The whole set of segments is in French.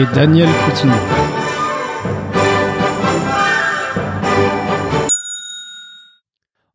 Et Daniel Coutinho.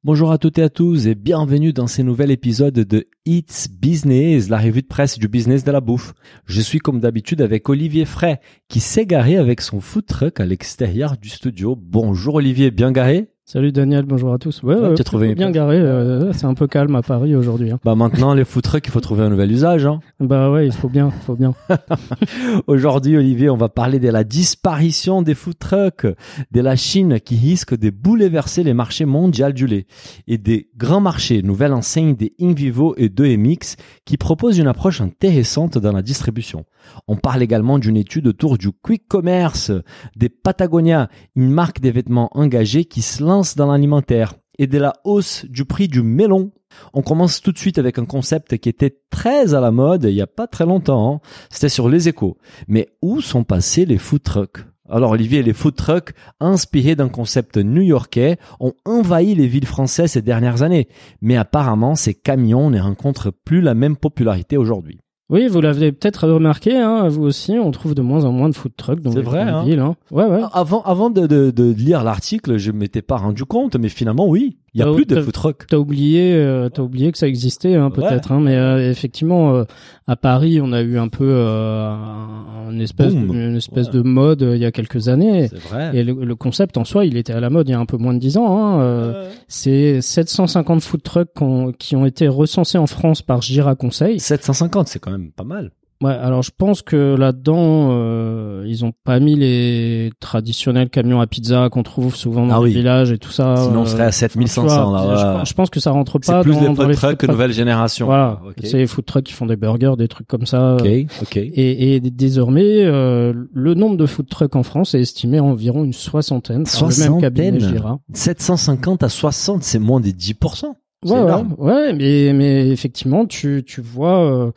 Bonjour à toutes et à tous et bienvenue dans ce nouvel épisode de It's Business, la revue de presse du business de la bouffe. Je suis comme d'habitude avec Olivier Fray qui s'est garé avec son food truck à l'extérieur du studio. Bonjour Olivier, bien garé? Salut Daniel, bonjour à tous. Ouais, Ouais, trouvé bien garé. euh, c'est un peu calme à Paris aujourd'hui. hein. Bah maintenant les food trucks, il faut trouver un nouvel usage. Hein. Bah ouais, il faut bien, il faut bien. Aujourd'hui Olivier, on va parler de la disparition des food trucks, de la Chine qui risque de bouleverser les marchés mondiaux du lait et des grands marchés, nouvelle enseigne des Invivo et 2MX qui proposent une approche intéressante dans la distribution. On parle également d'une étude autour du quick commerce, des Patagonia, une marque des vêtements engagés qui se lance dans l'alimentaire, et de la hausse du prix du melon. On commence tout de suite avec un concept qui était très à la mode il y a pas très longtemps. hein. C'était sur les échos. Mais où sont passés les food trucks? Alors Olivier, les food trucks, inspirés d'un concept new-yorkais, ont envahi les villes françaises ces dernières années. Mais apparemment, ces camions ne rencontrent plus la même popularité aujourd'hui. Oui, vous l'avez peut-être remarqué, hein, vous aussi, on trouve de moins en moins de food trucks dans les vrai, hein. villes. Hein. Ouais, ouais. Avant, avant de, de- de lire l'article, je m'étais pas rendu compte, mais finalement, oui, il y a plus de food trucks. T'as oublié, euh, t'as oublié que ça existait, hein, peut-être. Hein, mais euh, effectivement, euh, à Paris, on a eu un peu euh, un- une espèce, Boom. de, une espèce Ouais. de mode euh, il y a quelques années. C'est vrai. Et le, le concept en soi, il était à la mode il y a un peu moins de 10 ans. Hein, euh, C'est 750 food trucks qu'on- qui ont été recensés en France par Gira Conseil. 750, c'est quand même pas mal. Ouais, alors je pense que là-dedans, euh, ils ont pas mis les traditionnels camions à pizza qu'on trouve souvent dans Ah les villages et tout ça. Sinon, on euh, serait à tu 7500 vois, là. je, ouais. pense- je pense que ça rentre C'est pas plus dans, dans food les trucks food que trucks. nouvelle génération. Voilà, Ok. c'est les food trucks qui font des burgers, des trucs comme ça. Ok, ok. Et, et désormais, euh, le nombre de food trucks en France est estimé à environ une soixantaine par le même cabinet Soixantaine. Gira. 750 à 60, c'est moins des 10%. C'est Ouais, ouais, ouais, mais, mais effectivement, tu, tu vois, euh,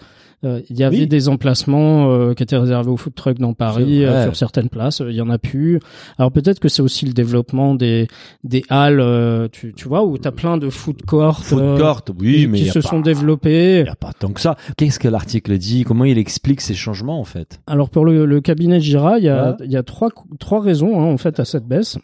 euh, il y avait Oui. des emplacements euh, qui étaient réservés aux food trucks dans Paris, euh, sur certaines places, euh, il y en a plus. Alors peut-être que c'est aussi le développement des des halles, euh, tu, tu vois, où t'as plein de food courts, Food euh, court, oui, qui mais a se pas- sont développés. Il y a pas tant que ça. Qu'est-ce que l'article dit? Comment il explique ces changements en fait? Alors pour le, le cabinet Gira, il y a, Ouais. il y a trois, trois raisons hein, en fait à cette baisse.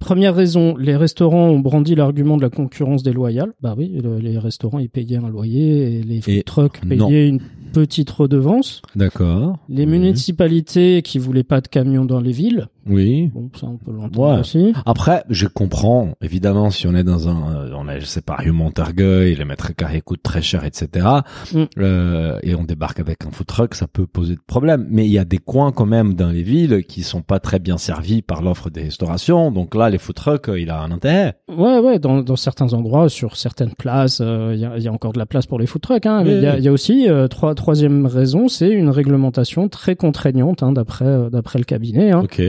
Première raison, les restaurants ont brandi l'argument de la concurrence déloyale. Bah oui, le- les restaurants ils payaient un loyer et les food trucks payaient une petite redevance. D'accord. Les municipalités qui voulaient pas de camions dans les villes. Oui. Bon, ça on peut l'entendre Ouais. aussi. Après, je comprends, évidemment, si on est dans un, euh, on est, je sais pas, rue Montorgueil, les mètres carrés coûtent très cher, etc., Mm. euh, et on débarque avec un food truck, ça peut poser de problème. Mais il y a des coins quand même dans les villes qui sont pas très bien servis par l'offre des restaurations, donc là, les food trucks, euh, il a un intérêt. Ouais, ouais, dans, dans certains endroits, sur certaines places, euh, il y, a, il y a encore de la place pour les food trucks. Hein, mais Oui, il y, a, y aussi euh, trois, troisième raison, c'est une réglementation très contraignante hein, d'après d'après le cabinet. Hein. Ok.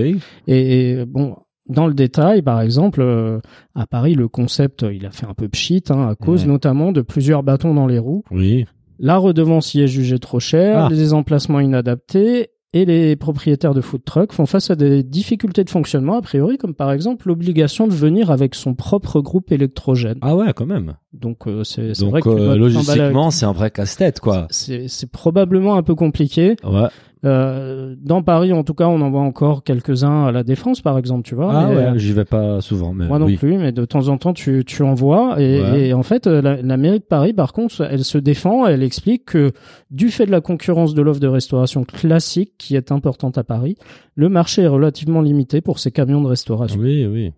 Et, et, bon, dans le détail, par exemple, euh, à Paris, le concept, euh, il a fait un peu pchit, hein, à cause Ouais. notamment de plusieurs bâtons dans les roues. Oui. La redevance y est jugée trop chère, Ah. les emplacements inadaptés. Et les propriétaires de food trucks font face à des difficultés de fonctionnement, a priori, comme par exemple l'obligation de venir avec son propre groupe électrogène. Ah ouais, quand même. Donc euh, c'est vrai que euh, logistiquement, c'est un vrai casse-tête, quoi. c'est c'est probablement un peu compliqué. Ouais. Euh, dans Paris, en tout cas, on en voit encore quelques-uns à la Défense, par exemple, tu vois. Ah mais, ouais, euh, j'y vais pas souvent, mais moi non oui. plus, mais de temps en temps, tu, tu en vois. Et, Ouais. et en fait, euh, la, la mairie de Paris, par contre, elle se défend, elle explique que du fait de la concurrence de l'offre de restauration classique, qui est importante à Paris, le marché est relativement limité pour ces camions de restauration. Oui, oui.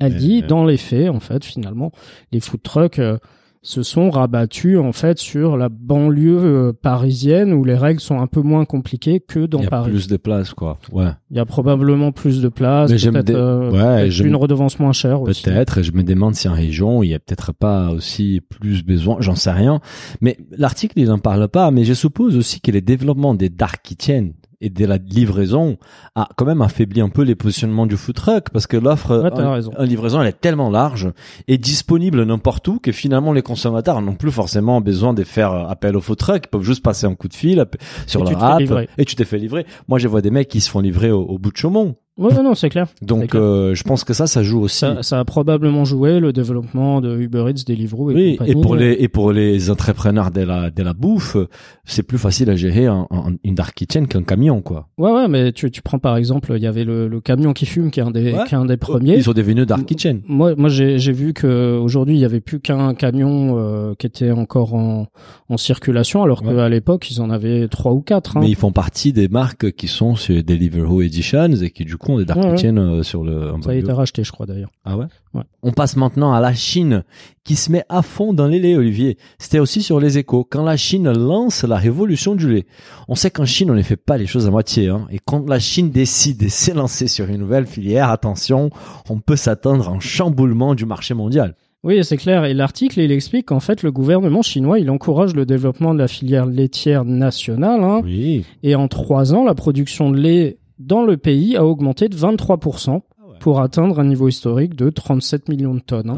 Elle Mais- dit, dans les faits, en fait, finalement, les food trucks euh, se sont rabattus en fait sur la banlieue euh, parisienne où les règles sont un peu moins compliquées que dans il y a Paris. plus de place, quoi. Ouais. Il y a probablement plus de place, Mais j'aime peut-être euh, ouais, j'aime- une redevance moins chère aussi. Peut-être, et je me demande si en région, il y a peut-être pas aussi plus besoin, j'en sais rien. Mais l'article, il n'en parle pas, mais je suppose aussi que les développements des dark kitchen et de la livraison a quand même affaibli un peu les positionnements du food truck parce que l'offre Ouais, en, en livraison elle est tellement large et disponible n'importe où que finalement les consommateurs n'ont plus forcément besoin de faire appel au food truck, ils peuvent juste passer un coup de fil sur Et leur app et tu t'es fait livrer. Moi je vois des mecs qui se font livrer au, au bout de Chaumont. Ouais, ouais, non, c'est clair. Donc clair. euh, je pense que ça ça joue aussi. Ça, ça a probablement joué le développement de Uber Eats, Deliveroo et Oui, compagnie. et pour les et pour les entrepreneurs de la de la bouffe, c'est plus facile à gérer un- un- une dark kitchen qu'un camion quoi. Ouais, ouais, mais tu, tu prends par exemple, il y avait le, le camion qui fume, qui est un des, Ouais. qui est un des premiers. Ils sont devenus dark kitchen. Moi, moi, j'ai j'ai vu que aujourd'hui il y avait plus qu'un camion euh, qui était encore en, en circulation, alors Ouais. qu'à l'époque ils en avaient trois ou quatre. Hein. Mais ils font partie des marques qui sont sur Deliveroo Editions et qui du coup des dark Ouais, kitchen euh, sur le. Ça a été racheté, je crois d'ailleurs. Ah ouais? Ouais. On passe maintenant à la Chine, qui se met à fond dans les laits, Olivier. C'était aussi sur les échos. Quand la Chine lance la révolution du lait. On sait qu'en Chine, on ne fait pas les choses à moitié, hein. Et quand la Chine décide de s'élancer sur une nouvelle filière, attention, on peut s'attendre à un chamboulement du marché mondial. Oui, c'est clair. Et l'article, il explique qu'en fait, le gouvernement chinois, il encourage le développement de la filière laitière nationale. Hein, Oui. Et en trois ans, la production de lait dans le pays a augmenté de 23% pour atteindre un niveau historique de 37 millions de tonnes. hein.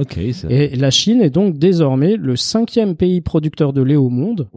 Et la Chine est donc désormais le cinquième pays producteur de lait au monde,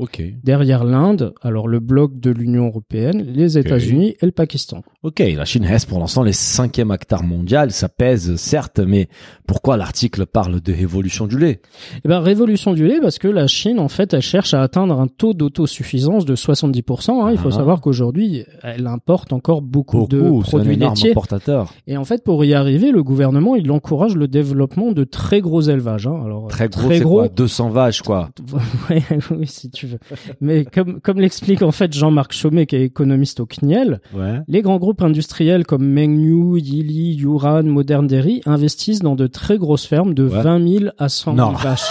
derrière l'Inde, alors le bloc de l'Union européenne, les États-Unis et le Pakistan. Ok, la Chine reste pour l'instant les cinquième acteurs mondial, ça pèse certes, mais pourquoi l'article parle de révolution du lait? Eh ben, révolution du lait parce que la Chine, en fait, elle cherche à atteindre un taux d'autosuffisance de 70%. hein. Il faut Ah. savoir qu'aujourd'hui, elle importe encore beaucoup, de Beaucoup, un produits laitiers. importateur. Et en fait, pour y arriver, le gouvernement, il encourage le développement de très gros élevages. hein. Alors, Très gros, c'est quoi? 200 vaches, quoi. Ouais, oui, si tu veux. Mais comme, comme l'explique en fait Jean-Marc Chaumet, qui est économiste au CNIEL, Ouais. les grands groupes industriels comme Mengniu, Yili, Yuran, Modern Dairy investissent dans de très grosses fermes de Ouais. 20 000 à 100 000 Non. vaches.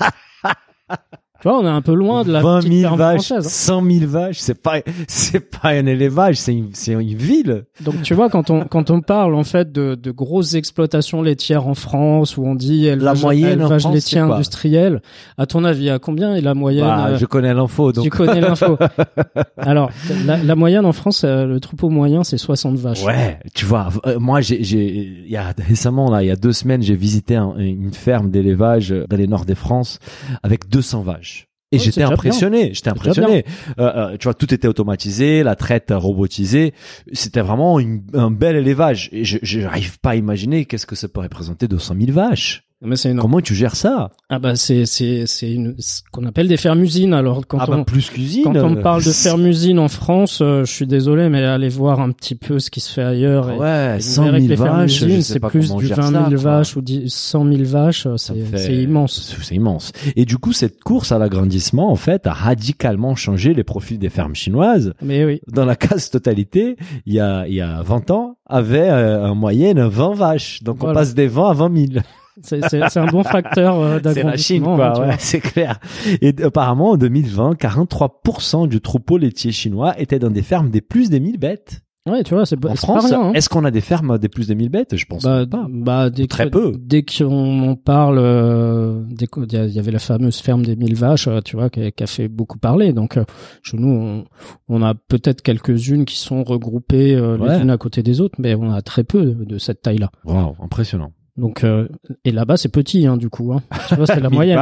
tu vois, on est un peu loin de la 20 petite 000 ferme vaches, française. hein. 100 000 vaches, c'est pas, c'est pas un élevage, c'est une, c'est une ville. Donc tu vois, quand on, quand on parle en fait de, de grosses exploitations laitières en France, où on dit élevage, moyenne en élevage France, laitier industriel, à ton avis, à combien est la moyenne Bah, euh, je connais l'info, donc. Tu connais l'info. Alors, la, la moyenne en France, euh, le troupeau moyen, c'est 60 vaches. Ouais, tu vois, euh, moi j'ai, j'ai, il y a récemment là, il y a deux semaines, j'ai visité un- une ferme d'élevage dans les nord de France avec 200 vaches. Et j'étais impressionné, j'étais impressionné. Euh, euh, tu vois, tout était automatisé, la traite robotisée. C'était vraiment une- un bel élevage. Et je, je n'arrive pas à imaginer qu'est-ce que ça peut représenter 200 000 vaches. Mais c'est. Comment tu gères ça Ah bah c'est c'est c'est une ce qu'on appelle des fermes usines. Alors quand Ah on bah plus cuisine. quand on parle de fermes usines en France, euh, je suis désolé, mais allez voir un petit peu ce qui se fait ailleurs. et- Ouais, et vous 100 verrez 000 que les vaches, c'est plus on du gère 20 000 ça, vaches ou 10 100 000 vaches. euh, C'est fait- immense. C'est immense. Et du coup, cette course à l'agrandissement, en fait, a radicalement changé les profils des fermes chinoises. Mais oui. Dans la quasi-totalité, il y a, il y a 20 ans, avait euh, en moyenne 20 vaches. Donc on Voilà. passe des 20 à 20 000. C'est c'est c'est un bon facteur euh, C'est la Chine, d'agrandissement. hein, quoi. tu ouais, c'est clair. Et apparemment, en 2020, 43% du troupeau laitier chinois était dans des fermes des plus de 1000 bêtes. Ouais, tu vois, c'est En c'est France, hein. est-ce qu'on a des fermes des plus de 1000 bêtes? Je pense Bah, pas. bah, dès Très que, peu. Dès qu'on en parle, euh, dès qu'il y, a- il y avait la fameuse ferme des mille vaches, euh, tu vois, qui, a- qui a fait beaucoup parler. Donc, euh, chez nous, on, on a peut-être quelques-unes qui sont regroupées euh, Ouais. les unes à côté des autres, mais on a très peu de cette taille-là. Wow, impressionnant. Donc, euh, et là-bas, c'est petit, hein, du coup. Hein. Tu vois, c'est la 1000 moyenne.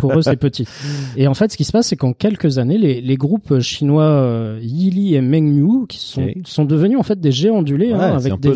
Pour eux, c'est petit. Et en fait, ce qui se passe, c'est qu'en quelques années, les, les groupes chinois euh, Yili et Mengniu, qui sont, sont devenus en fait des géants du lait, Ouais, hein, avec des,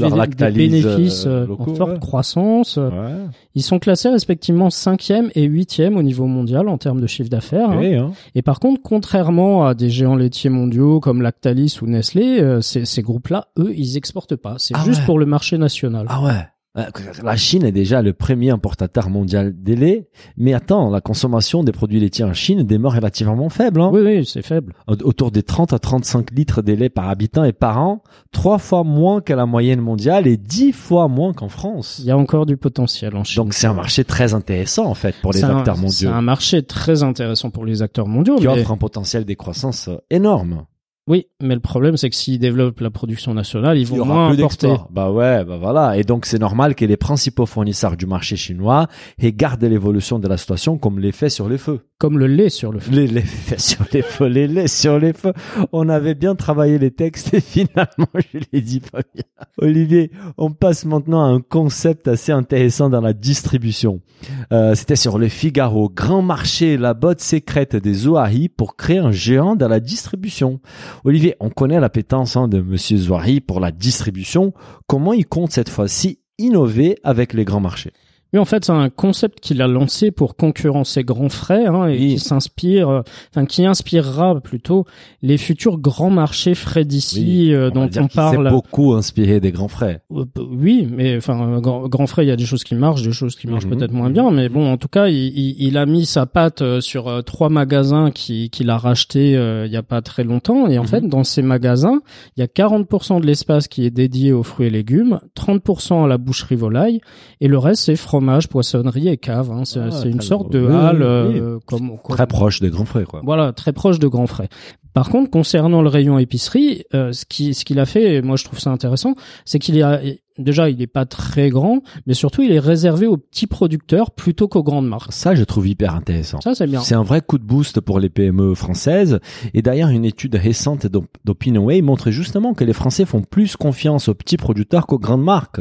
bénéfices euh, euh, locaux, en forte ouais. croissance. Ouais. Ils sont classés respectivement 5e et 8e au niveau mondial en termes de chiffre d'affaires. hein. Ok, hein. Et par contre, contrairement à des géants laitiers mondiaux comme Lactalis ou Nestlé, euh, ces, ces groupes-là, eux, ils exportent pas. C'est Ah juste pour le marché national. Ah ouais. Euh, La Chine est déjà le premier importateur mondial des laits, mais attends, la consommation des produits laitiers en Chine demeure relativement faible. Hein. Oui, oui, c'est faible. Autour des 30 à 35 litres de lait par habitant et par an, trois fois moins que la moyenne mondiale et dix fois moins qu'en France. Il y a encore du potentiel en Chine. Donc c'est un marché très intéressant en fait pour les C'est un- acteurs C'est mondiaux, un marché très intéressant pour les acteurs mondiaux. qui mais- offre un potentiel de croissance euh, énorme. Oui, mais le problème, c'est que s'ils développent la production nationale, ils Il y vont aura moins plus importer. Bah ouais, bah voilà. Et donc c'est normal que les principaux fournisseurs du marché chinois regardent l'évolution de la situation comme l'effet sur le feu. comme le lait sur le feu. Les, les sur les feux, les laits sur les feux. On avait bien travaillé les textes et finalement, je l'ai dit pas bien. Olivier, on passe maintenant à un concept assez intéressant dans la distribution. Euh, C'était sur le Figaro. Grand marché, la botte secrète des Zohari pour créer un géant dans la distribution. Olivier, on connaît l'appétence hein, de Monsieur Zohari pour la distribution. Comment il compte cette fois-ci innover avec les grands marchés? Oui, en fait, c'est un concept qu'il a lancé pour concurrencer Grand Frais hein, et Oui. qui s'inspire, euh, enfin qui inspirera plutôt les futurs grands marchés frais d'ici euh, dont on s'est parle. beaucoup inspiré des grands frais. Euh, p- Oui, mais enfin, grand, grand frais, il y a des choses qui marchent, des choses qui marchent Mhm. peut-être moins bien, mais bon, en tout cas, il, il- il a mis sa patte euh, sur trois magasins qui- qu'il a rachetés euh, il y a pas très longtemps, et en Mhm. fait, dans ces magasins, il y a 40% de l'espace qui est dédié aux fruits et légumes, 30% à la boucherie volaille, et le reste c'est fromage, poissonnerie et cave. Hein. C'est Ah, c'est une sorte de Oui, halle oui, euh, comme, comme- Très proche des grands frais, quoi. voilà, très proche de Grand Frais. Par contre, concernant le rayon épicerie, euh, ce qui ce qu'il a fait, et moi je trouve ça intéressant, c'est qu'il a déjà il est pas très grand, mais surtout il est réservé aux petits producteurs plutôt qu'aux grandes marques. Ça, je trouve hyper intéressant. Ça c'est bien. C'est un vrai coup de boost pour les PME françaises. Et d'ailleurs, une étude récente d'Op- d'Opinionway montre justement que les Français font plus confiance aux petits producteurs qu'aux grandes marques.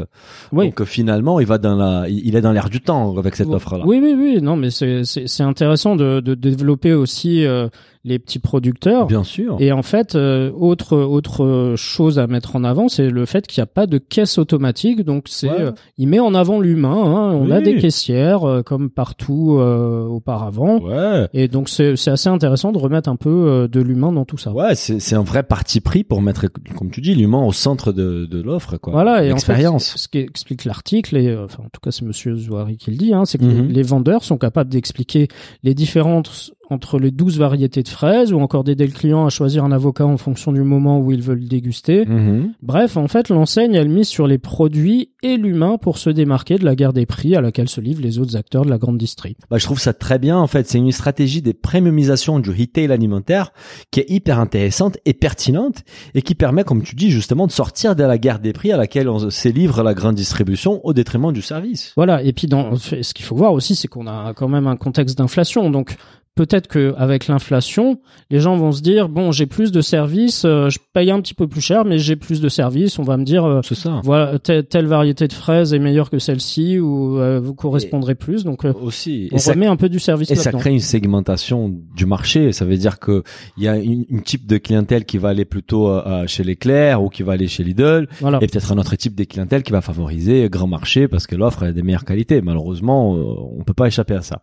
Oui. Donc euh, finalement, il va dans la, il est dans l'air du temps avec cette offre-là. Oui, oui, oui. Non, mais c'est c'est c'est intéressant de, de développer aussi euh, les petits producteurs. Bien sûr. Et en fait, euh, autre autre chose à mettre en avant, c'est le fait qu'il n'y a pas de caisse automatique. Donc c'est, Ouais. euh, il met en avant l'humain. hein. On a des caissières euh, comme partout euh, auparavant. Ouais. Et donc c'est c'est assez intéressant de remettre un peu de l'humain dans tout ça. Ouais, c'est c'est un vrai parti pris pour mettre, comme tu dis, l'humain au centre de, de l'offre, quoi. Voilà, et en fait, L'expérience. ce qu'explique l'article, et enfin en tout cas c'est Monsieur Zouari qui le dit, hein, c'est que Mhm. les, les vendeurs sont capables d'expliquer les différences entre les 12 variétés de fraises, ou encore d'aider le client à choisir un avocat en fonction du moment où il veut le déguster. Mhm. Bref, en fait, l'enseigne, elle mise sur les produits et l'humain pour se démarquer de la guerre des prix à laquelle se livrent les autres acteurs de la grande distrie. Bah, je trouve ça très bien en fait. C'est une stratégie des premiumisations du retail alimentaire qui est hyper intéressante et pertinente et qui permet, comme tu dis justement, de sortir de la guerre des prix à laquelle on se livre la grande distribution au détriment du service. Voilà. Et puis, dans, ce qu'il faut voir aussi, c'est qu'on a quand même un contexte d'inflation. Donc, peut-être que avec l'inflation, les gens vont se dire bon, j'ai plus de services, euh, je paye un petit peu plus cher, mais j'ai plus de services. On va me dire euh, ça. voilà, telle, telle variété de fraises est meilleure que celle-ci ou euh, vous correspondrez plus. Donc, euh, Aussi. on Et ça, remet un peu du service et ça crée une segmentation du marché. Ça veut dire que il y a une, une type de clientèle qui va aller plutôt euh, chez Leclerc ou qui va aller chez Lidl. Voilà. Et peut-être un autre type de clientèle qui va favoriser grand marché parce que l'offre est des meilleures qualités. Malheureusement, euh, on peut pas échapper à ça.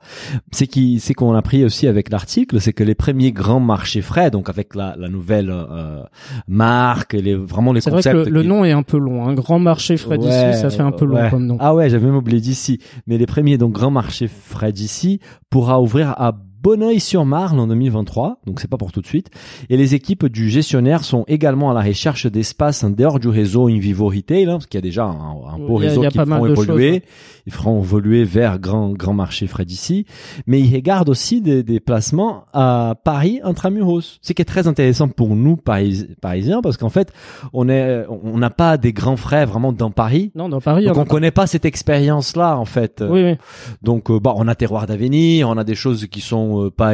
C'est qui, c'est qu'on a pris aussi avec l'article, c'est que les premiers grands marchés frais, donc avec la, la nouvelle euh, marque, les vraiment les C'est vrai que concepts. le, le qui- nom est un peu long. Un grand marché frais d'ici, Ouais, ça fait un peu long ouais. comme nom. Ah ouais, j'avais même oublié d'ici. Mais les premiers donc grands marchés frais d'ici pourra ouvrir à Bonneuil-sur-Marne en 2023, donc c'est pas pour tout de suite. Et les équipes du gestionnaire sont également à la recherche d'espaces en dehors du réseau in vivo retail, hein, parce qu'il y a déjà un, un beau réseau qui feront choses, évoluer. ouais. Ils feront évoluer vers grand grand marché frais d'ici. Mais ils regardent aussi des, des placements à Paris intramuros. Ce qui est très intéressant pour nous Paris- parisiens, parce qu'en fait, on est on n'a pas des grands frais vraiment dans Paris. Non, dans Paris, Donc on on connaît pas cette expérience-là en fait. Oui, oui. Donc bah on a terroir d'avenir, on a des choses qui sont euh, pas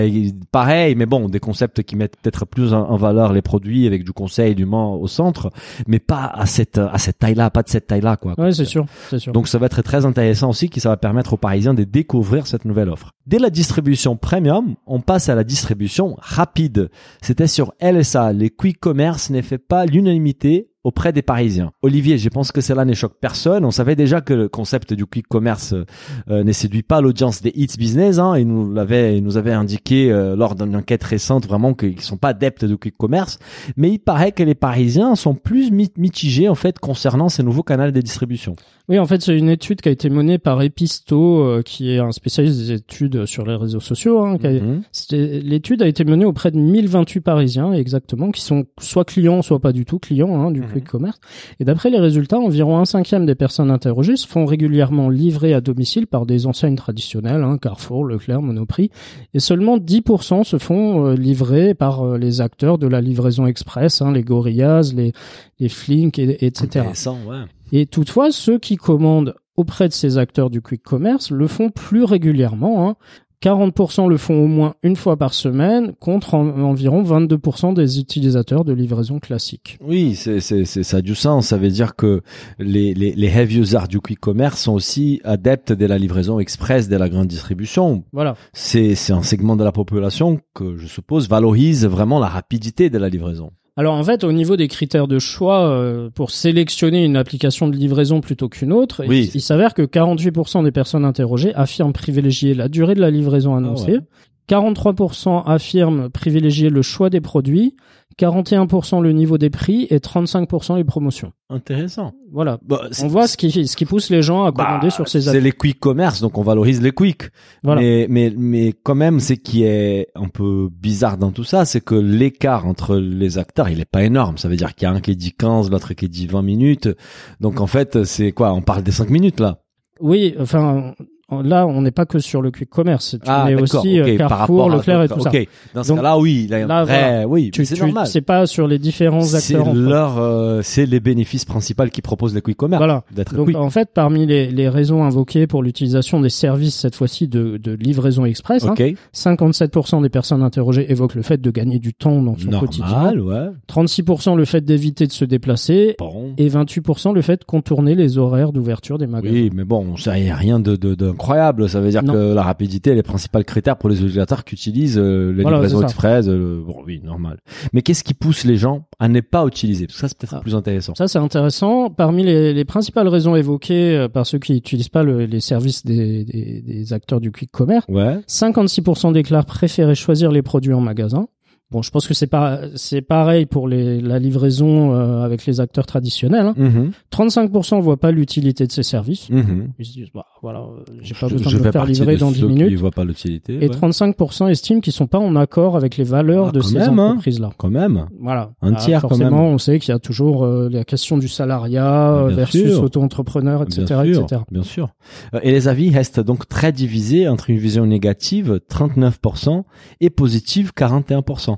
mais bon des concepts qui mettent peut-être plus en, en valeur les produits avec du conseil du Mans au centre, mais pas à cette à cette taille-là, pas de cette taille-là quoi. Ouais, c'est sûr, c'est sûr. Donc ça va être très intéressant aussi, qui ça va permettre aux Parisiens de découvrir cette nouvelle offre. Dès la distribution premium, on passe à la distribution rapide. C'était sur LSA, les quick commerce n'est fait pas l'unanimité auprès des Parisiens. Olivier, je pense que cela ne choque personne. On savait déjà que le concept du quick commerce euh, ne séduit pas l'audience des hits business. Hein. Il nous l'avait, il nous avait indiqué euh, lors d'une enquête récente vraiment qu'ils sont pas adeptes du quick commerce. Mais il paraît que les Parisiens sont plus mi- mitigés en fait concernant ces nouveaux canaux de distribution. Oui, en fait, c'est une étude qui a été menée par Episto, euh, qui est un spécialiste des études sur les réseaux sociaux. Hein, Mhm. L'étude a été menée auprès de 1028 Parisiens, exactement, qui sont soit clients, soit pas du tout clients hein, du Commerce. Et d'après les résultats, environ un cinquième des personnes interrogées se font régulièrement livrer à domicile par des enseignes traditionnelles, hein, Carrefour, Leclerc, Monoprix, et seulement 10% se font euh, livrer par euh, les acteurs de la livraison express, hein, les Gorillaz, les, les et, etc. Ouais. Et toutefois, ceux qui commandent auprès de ces acteurs du quick commerce le font plus régulièrement. hein. 40% le font au moins une fois par semaine, contre en- environ 22% des utilisateurs de livraison classique. Oui, c'est, c'est, c'est, ça a du sens. Ça veut dire que les, les, les heavy users du quick commerce sont aussi adeptes de la livraison express de la grande distribution. Voilà. C'est, c'est un segment de la population que, je suppose, valorise vraiment la rapidité de la livraison. Alors en fait, au niveau des critères de choix euh, pour sélectionner une application de livraison plutôt qu'une autre, Oui. il, il s'avère que 48% des personnes interrogées affirment privilégier la durée de la livraison annoncée. ouais. 43% affirment privilégier le choix des produits, 41% le niveau des prix et 35% les promotions. Intéressant. Voilà. Bah, c'est- On voit ce qui, ce qui pousse les gens à bah, commander sur ces C'est applis. les quick commerce, donc on valorise les quick. Voilà. Mais, mais, mais quand même, ce qui est un peu bizarre dans tout ça, c'est que l'écart entre les acteurs, il est pas énorme. Ça veut dire qu'il y a un qui dit 15, l'autre qui dit 20 minutes. Donc en fait, c'est quoi? On parle des 5 minutes là. Oui, enfin, là, on n'est pas que sur le quick commerce. Tu ah, mets aussi euh, ok, par Carrefour, à Leclerc et tout ça. Ok. Dans ce Donc, cas-là, oui, là, vrai, oui, Tu, c'est normal. c'est pas sur les différents C'est acteurs. fait. leur, euh, c'est les bénéfices principaux qui proposent les quick commerce. Voilà. D'être Donc quick. en fait, parmi les, les raisons invoquées pour l'utilisation des services cette fois-ci de, de livraison express, hein, Ok. 57% des personnes interrogées évoquent le fait de gagner du temps dans son quotidien, Normal, ouais. 36% le fait d'éviter de se déplacer Bon. et 28% le fait de contourner les horaires d'ouverture des magasins. Oui, mais bon, ça y a rien de de- d'incroyable. Ça veut dire Non. que la rapidité est le principal critère pour les utilisateurs qui utilisent euh, Voilà, ça. express. euh, bon, oui, normal. Mais qu'est-ce qui pousse les gens à ne pas utiliser? Parce que ça, c'est peut-être Ah. plus intéressant. Ça, c'est intéressant. Parmi les, les principales raisons évoquées euh, par ceux qui n'utilisent pas le- les services des, des- des acteurs du quick commerce, Ouais. 56% déclarent préférer choisir les produits en magasin. Bon, je pense que c'est pas c'est pareil pour les, la livraison euh, avec les acteurs traditionnels. hein. Mhm. 35% voient pas l'utilité de ces services. Mhm. Ils se disent bah voilà, euh, j'ai pas Je- besoin je de me faire livrer dans 10 ceux Qui minutes. voient pas l'utilité. Et ouais. 35% estiment qu'ils sont pas en accord avec les valeurs Ah, de quand ces même, hein. entreprises-là. Quand même. Voilà. Un Ah, tiers, quand forcément, même. on sait qu'il y a toujours euh, la question du salariat euh, Bien versus auto-entrepreneur, etc., bien sûr, etc. Bien sûr. Euh, Et les avis restent donc très divisés entre une vision négative 39% et positive 41%.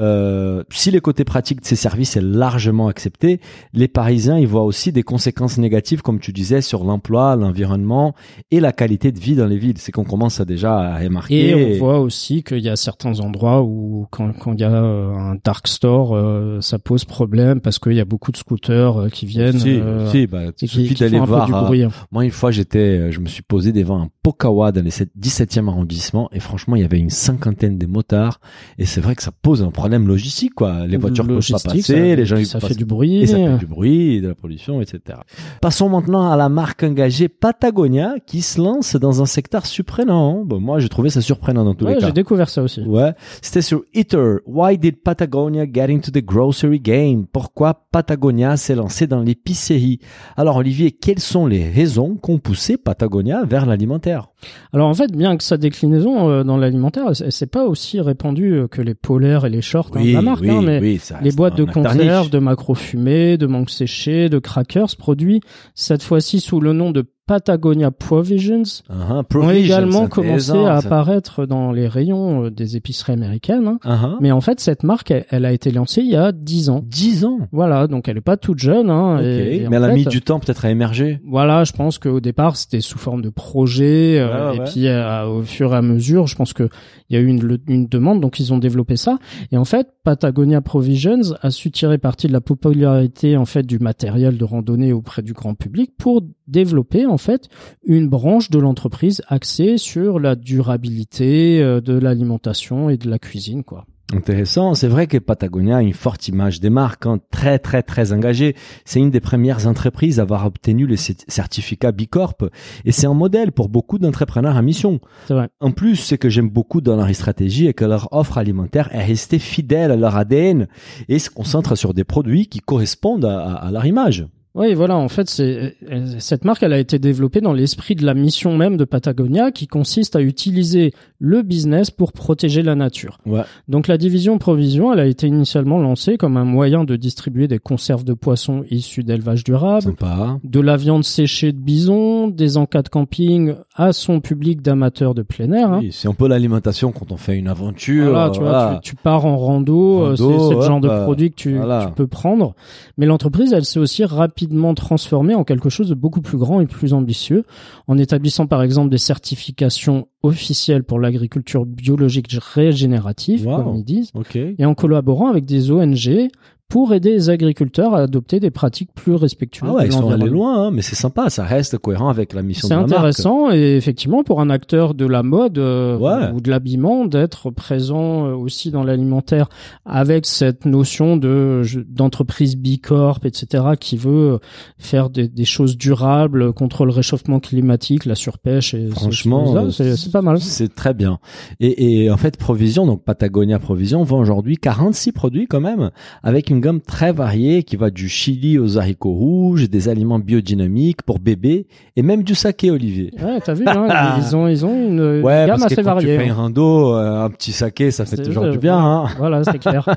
Euh, si les côtés pratiques de ces services est largement accepté, les Parisiens y voient aussi des conséquences négatives, comme tu disais, sur l'emploi, l'environnement et la qualité de vie dans les villes. C'est qu'on commence à déjà à remarquer. Et on voit aussi qu'il y a certains endroits où quand quand il y a euh, un dark store, euh, ça pose problème parce qu'il y a beaucoup de scooters qui viennent Si, euh, si, bah, il suffit d'aller voir. du bruit. hein. Moi, une fois, j'étais, je me suis posé devant un Pokawa dans les 17e arrondissement et franchement, il y avait une cinquantaine de motards et c'est vrai que ça pose un problème logistique, quoi. Les voitures peuvent pas passer, ça- les gens ça passent- fait du bruit. et ça fait du bruit, de la pollution, etc. Passons maintenant à la marque engagée Patagonia qui se lance dans un secteur surprenant. Bon, moi, j'ai trouvé ça surprenant dans tous Ouais, les cas. j'ai découvert ça aussi. Ouais, c'était sur Eater. Why did Patagonia get into the grocery game? Pourquoi Patagonia s'est lancé dans l'épicerie? Alors Olivier, quelles sont les raisons qui ont poussé Patagonia vers l'alimentaire? Alors en fait, bien que sa déclinaison euh, dans l'alimentaire, c'est pas aussi répandu euh, que les polaires et les shorts hein, de la marque, hein, mais oui, les boîtes de conserve, de macro fumés, de mangue séchée, de crackers produits cette fois-ci sous le nom de Patagonia Provisions ont provisions, également c'est commencé à apparaître dans les rayons euh, des épiceries américaines. Uh-huh. Mais en fait, cette marque, elle, elle a été lancée il y a 10 ans. 10 ans? Voilà, donc elle est pas toute jeune. Hein, et- et Mais elle a fait, mis du temps peut-être à émerger. Voilà, je pense qu'au départ c'était sous forme de projet, euh, Ouais, ouais, et puis euh, au fur et à mesure, je pense que il y a eu une, une demande, donc ils ont développé ça. Et en fait, Patagonia Provisions a su tirer parti de la popularité en fait du matériel de randonnée auprès du grand public pour développer en fait une branche de l'entreprise axée sur la durabilité euh, de l'alimentation et de la cuisine, quoi. Intéressant. C'est vrai que Patagonia a une forte image des marques, hein, très très très engagée. C'est une des premières entreprises à avoir obtenu le cert- certificat B Corp et c'est un modèle pour beaucoup d'entrepreneurs à mission. C'est vrai. En plus, ce que j'aime beaucoup dans leur stratégie est que leur offre alimentaire est restée fidèle à leur ADN et se concentre sur des produits qui correspondent à leur image. Oui, voilà, en fait, c'est cette marque, elle a été développée dans l'esprit de la mission même de Patagonia, qui consiste à utiliser le business pour protéger la nature. Ouais. Donc la division provision, elle a été initialement lancée comme un moyen de distribuer des conserves de poissons issus d'élevage durable, Sympa. de la viande séchée de bison, des encas de camping à son public d'amateurs de plein air. hein. Oui, c'est un peu l'alimentation quand on fait une aventure. Voilà, tu vois, tu, tu pars en rando, euh, Rando, c'est c'est le genre de euh, produit que tu, voilà. tu peux prendre. Mais l'entreprise, elle s'est aussi rapidement rapidement transformer en quelque chose de beaucoup plus grand et plus ambitieux, en établissant par exemple des certifications officielles pour l'agriculture biologique régénérative, Wow. comme ils disent, et en collaborant avec des ONG pour aider les agriculteurs à adopter des pratiques plus respectueuses Ah ouais, ils sont allés loin, hein, mais c'est sympa, ça reste cohérent avec la mission C'est de la marque. intéressant et effectivement pour un acteur de la mode euh, Ouais. ou de l'habillement d'être présent euh, aussi dans l'alimentaire avec cette notion de d'entreprise bicorp etc qui veut faire des, des choses durables contre le réchauffement climatique, la surpêche et Franchement, c'est c'est pas mal. C'est très bien. Et, et en fait, Provision, donc Patagonia Provision, vend aujourd'hui 46 produits quand même, avec une gamme très variée qui va du chili aux haricots rouges, des aliments biodynamiques pour bébés et même du saké Olivier. Ouais, t'as vu hein, ils ont ils ont une Ouais, gamme parce que assez quand tu fais hein. rando, euh, un petit saké, ça fait toujours euh, du bien. Hein Voilà, c'est clair.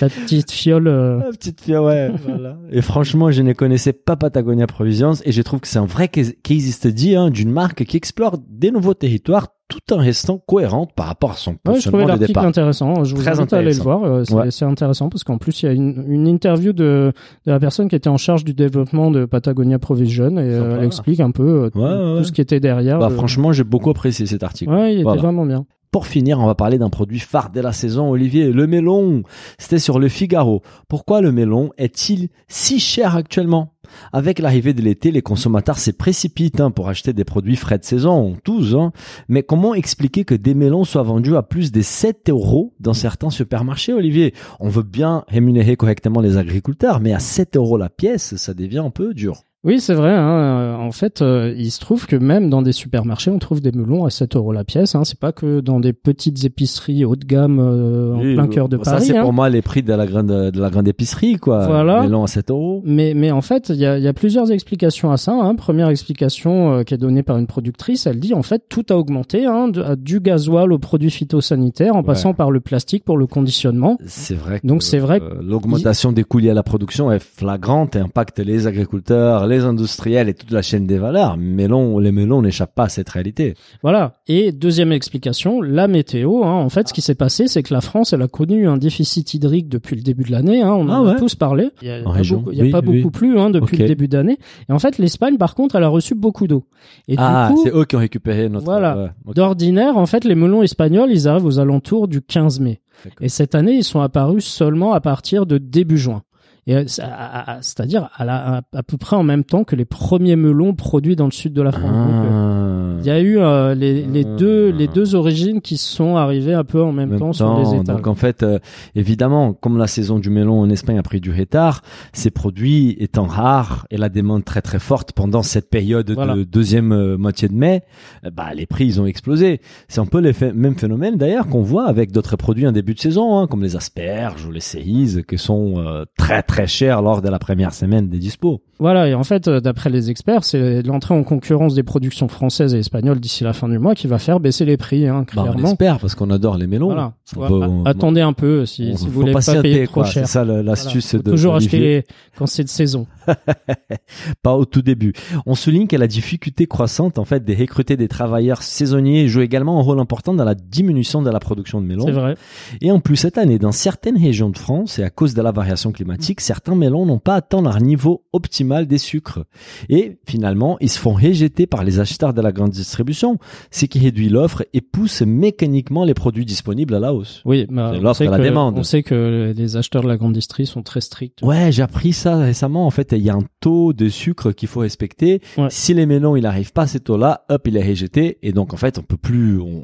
Ta petite fiole euh, La petite fille, ouais. voilà. Et franchement, je ne connaissais pas Patagonia Provisions et je trouve que c'est un vrai case study hein, d'une marque qui explore des nouveaux territoires tout en restant cohérente par rapport à son Ouais, je de l'article départ. intéressant. Je vous Très invite à aller le voir. euh, C'est Ouais. intéressant parce qu'en plus, il y a une, une interview de, de la personne qui était en charge du développement de Patagonia Provision et euh, Sympa. elle explique un peu euh, tout, Ouais, ce qui était derrière. Bah, le- franchement, j'ai beaucoup apprécié cet article. ouais, il était vraiment bien. Pour finir, on va parler d'un produit phare de la saison, Olivier, le melon. C'était sur le Figaro. Pourquoi le melon est-il si cher actuellement? Avec l'arrivée de l'été, les consommateurs se précipitent hein, pour acheter des produits frais de saison, tous. Hein. Mais comment expliquer que des melons soient vendus à plus de 7 euros dans certains supermarchés, Olivier? On veut bien rémunérer correctement les agriculteurs, mais à 7 euros la pièce, ça devient un peu dur. Oui, c'est vrai. Hein. En fait, euh, il se trouve que même dans des supermarchés, on trouve des melons à 7 euros la pièce. Hein. C'est pas que dans des petites épiceries haut de gamme euh, en plein cœur de ça, Paris. c'est hein. pour moi les prix de la grande, de la grande épicerie, quoi. Voilà. Melon à 7 euros. Mais, mais en fait, il y a, y a plusieurs explications à ça. Hein. Première explication euh, qui est donnée par une productrice, elle dit en fait tout a augmenté, hein, de- du gasoil aux produits phytosanitaires, en Ouais. passant par le plastique pour le conditionnement. C'est vrai. Que, Donc c'est vrai euh, l'augmentation des coûts liés à la production est flagrante et impacte les agriculteurs, les industriels et toute la chaîne des valeurs. Melon, les melons n'échappent pas à cette réalité. Voilà. Et deuxième explication, la météo. Hein. En fait, ce qui s'est passé, c'est que la France, elle a connu un déficit hydrique depuis le début de l'année. Hein. On en Ah a tous parlé. Il y a En pas région. beaucoup, il y a Oui, pas oui. beaucoup plu hein, depuis le début d'année. Et en fait, l'Espagne, par contre, elle a reçu beaucoup d'eau. Et ah, c'est eux qui ont récupéré notre. Voilà. ouais. D'ordinaire, en fait, les melons espagnols, ils arrivent aux alentours du 15 mai. Et cette année, ils sont apparus seulement à partir de début juin. Euh, c'est-à-dire à, à, peu près en même temps que les premiers melons produits dans le sud de la France. Euh, Ah. Il y a eu euh, les, les Ah. deux les deux origines qui sont arrivées un peu en même, temps, sur les étals. Donc en fait, euh, évidemment, comme la saison du melon en Espagne a pris du retard, ces produits étant rares et la demande très très forte pendant cette période Voilà. de deuxième euh, moitié de mai, euh, bah les prix ils ont explosé. C'est un peu le même phénomène d'ailleurs qu'on voit avec d'autres produits en début de saison, hein, comme les asperges ou les cerises, qui sont euh, très très chers lors de la première semaine des dispos. Voilà, et en fait, euh, d'après les experts, c'est l'entrée en concurrence des productions françaises et espagnoles d'ici la fin du mois qui va faire baisser les prix, hein, Bah, on clairement. espère parce qu'on adore les melons. Voilà. On Ouais, peut- a- on- attendez un peu si, on- si vous voulez pas payer trop quoi. cher. C'est ça l'astuce Voilà. De toujours acheter les... quand c'est de saison. pas au tout début. On souligne que la difficulté croissante en fait de recruter des travailleurs saisonniers joue également un rôle important dans la diminution de la production de melons. C'est vrai. Et en plus cette année, dans certaines régions de France et à cause de la variation climatique, certains melons n'ont pas atteint leur niveau optimal des sucres. Et finalement, ils se font rejeter par les acheteurs de la grande distribution, ce qui réduit l'offre et pousse mécaniquement les produits disponibles à la hausse. Oui, bah, C'est on l'offre sait la que- demande. On sait que les acheteurs de la grande distrie sont très stricts. Ouais, j'ai appris ça récemment. En fait, il y a un taux de sucre qu'il faut respecter. Ouais. Si les melons, il n'arrive pas à ce taux-là, hop, il est rejeté. Et donc, en fait, on peut plus, on,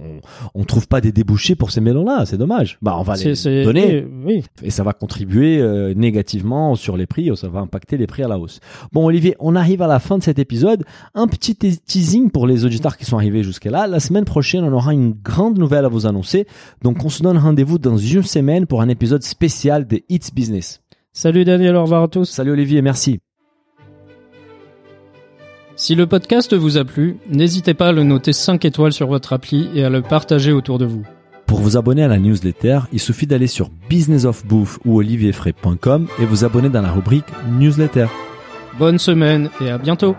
on- trouve pas des débouchés pour ces melons-là. C'est dommage. Bah, on va C'est- les c'est- donner. Oui, oui. Et ça va contribuer euh, négativement sur les prix, ça va impacter les prix à la hausse. Bon Olivier, on arrive à la fin de cet épisode. Un petit te- teasing pour les auditeurs qui sont arrivés jusqu'à là. La semaine prochaine, on aura une grande nouvelle à vous annoncer. Donc on se donne rendez-vous dans une semaine pour un épisode spécial de It's Business. Salut Daniel, au revoir à tous. Salut Olivier, merci. Si le podcast vous a plu, n'hésitez pas à le noter 5 étoiles sur votre appli et à le partager autour de vous. Pour vous abonner à la newsletter, il suffit d'aller sur businessofbouffe ou olivierfray.com et vous abonner dans la rubrique newsletter. Bonne semaine et à bientôt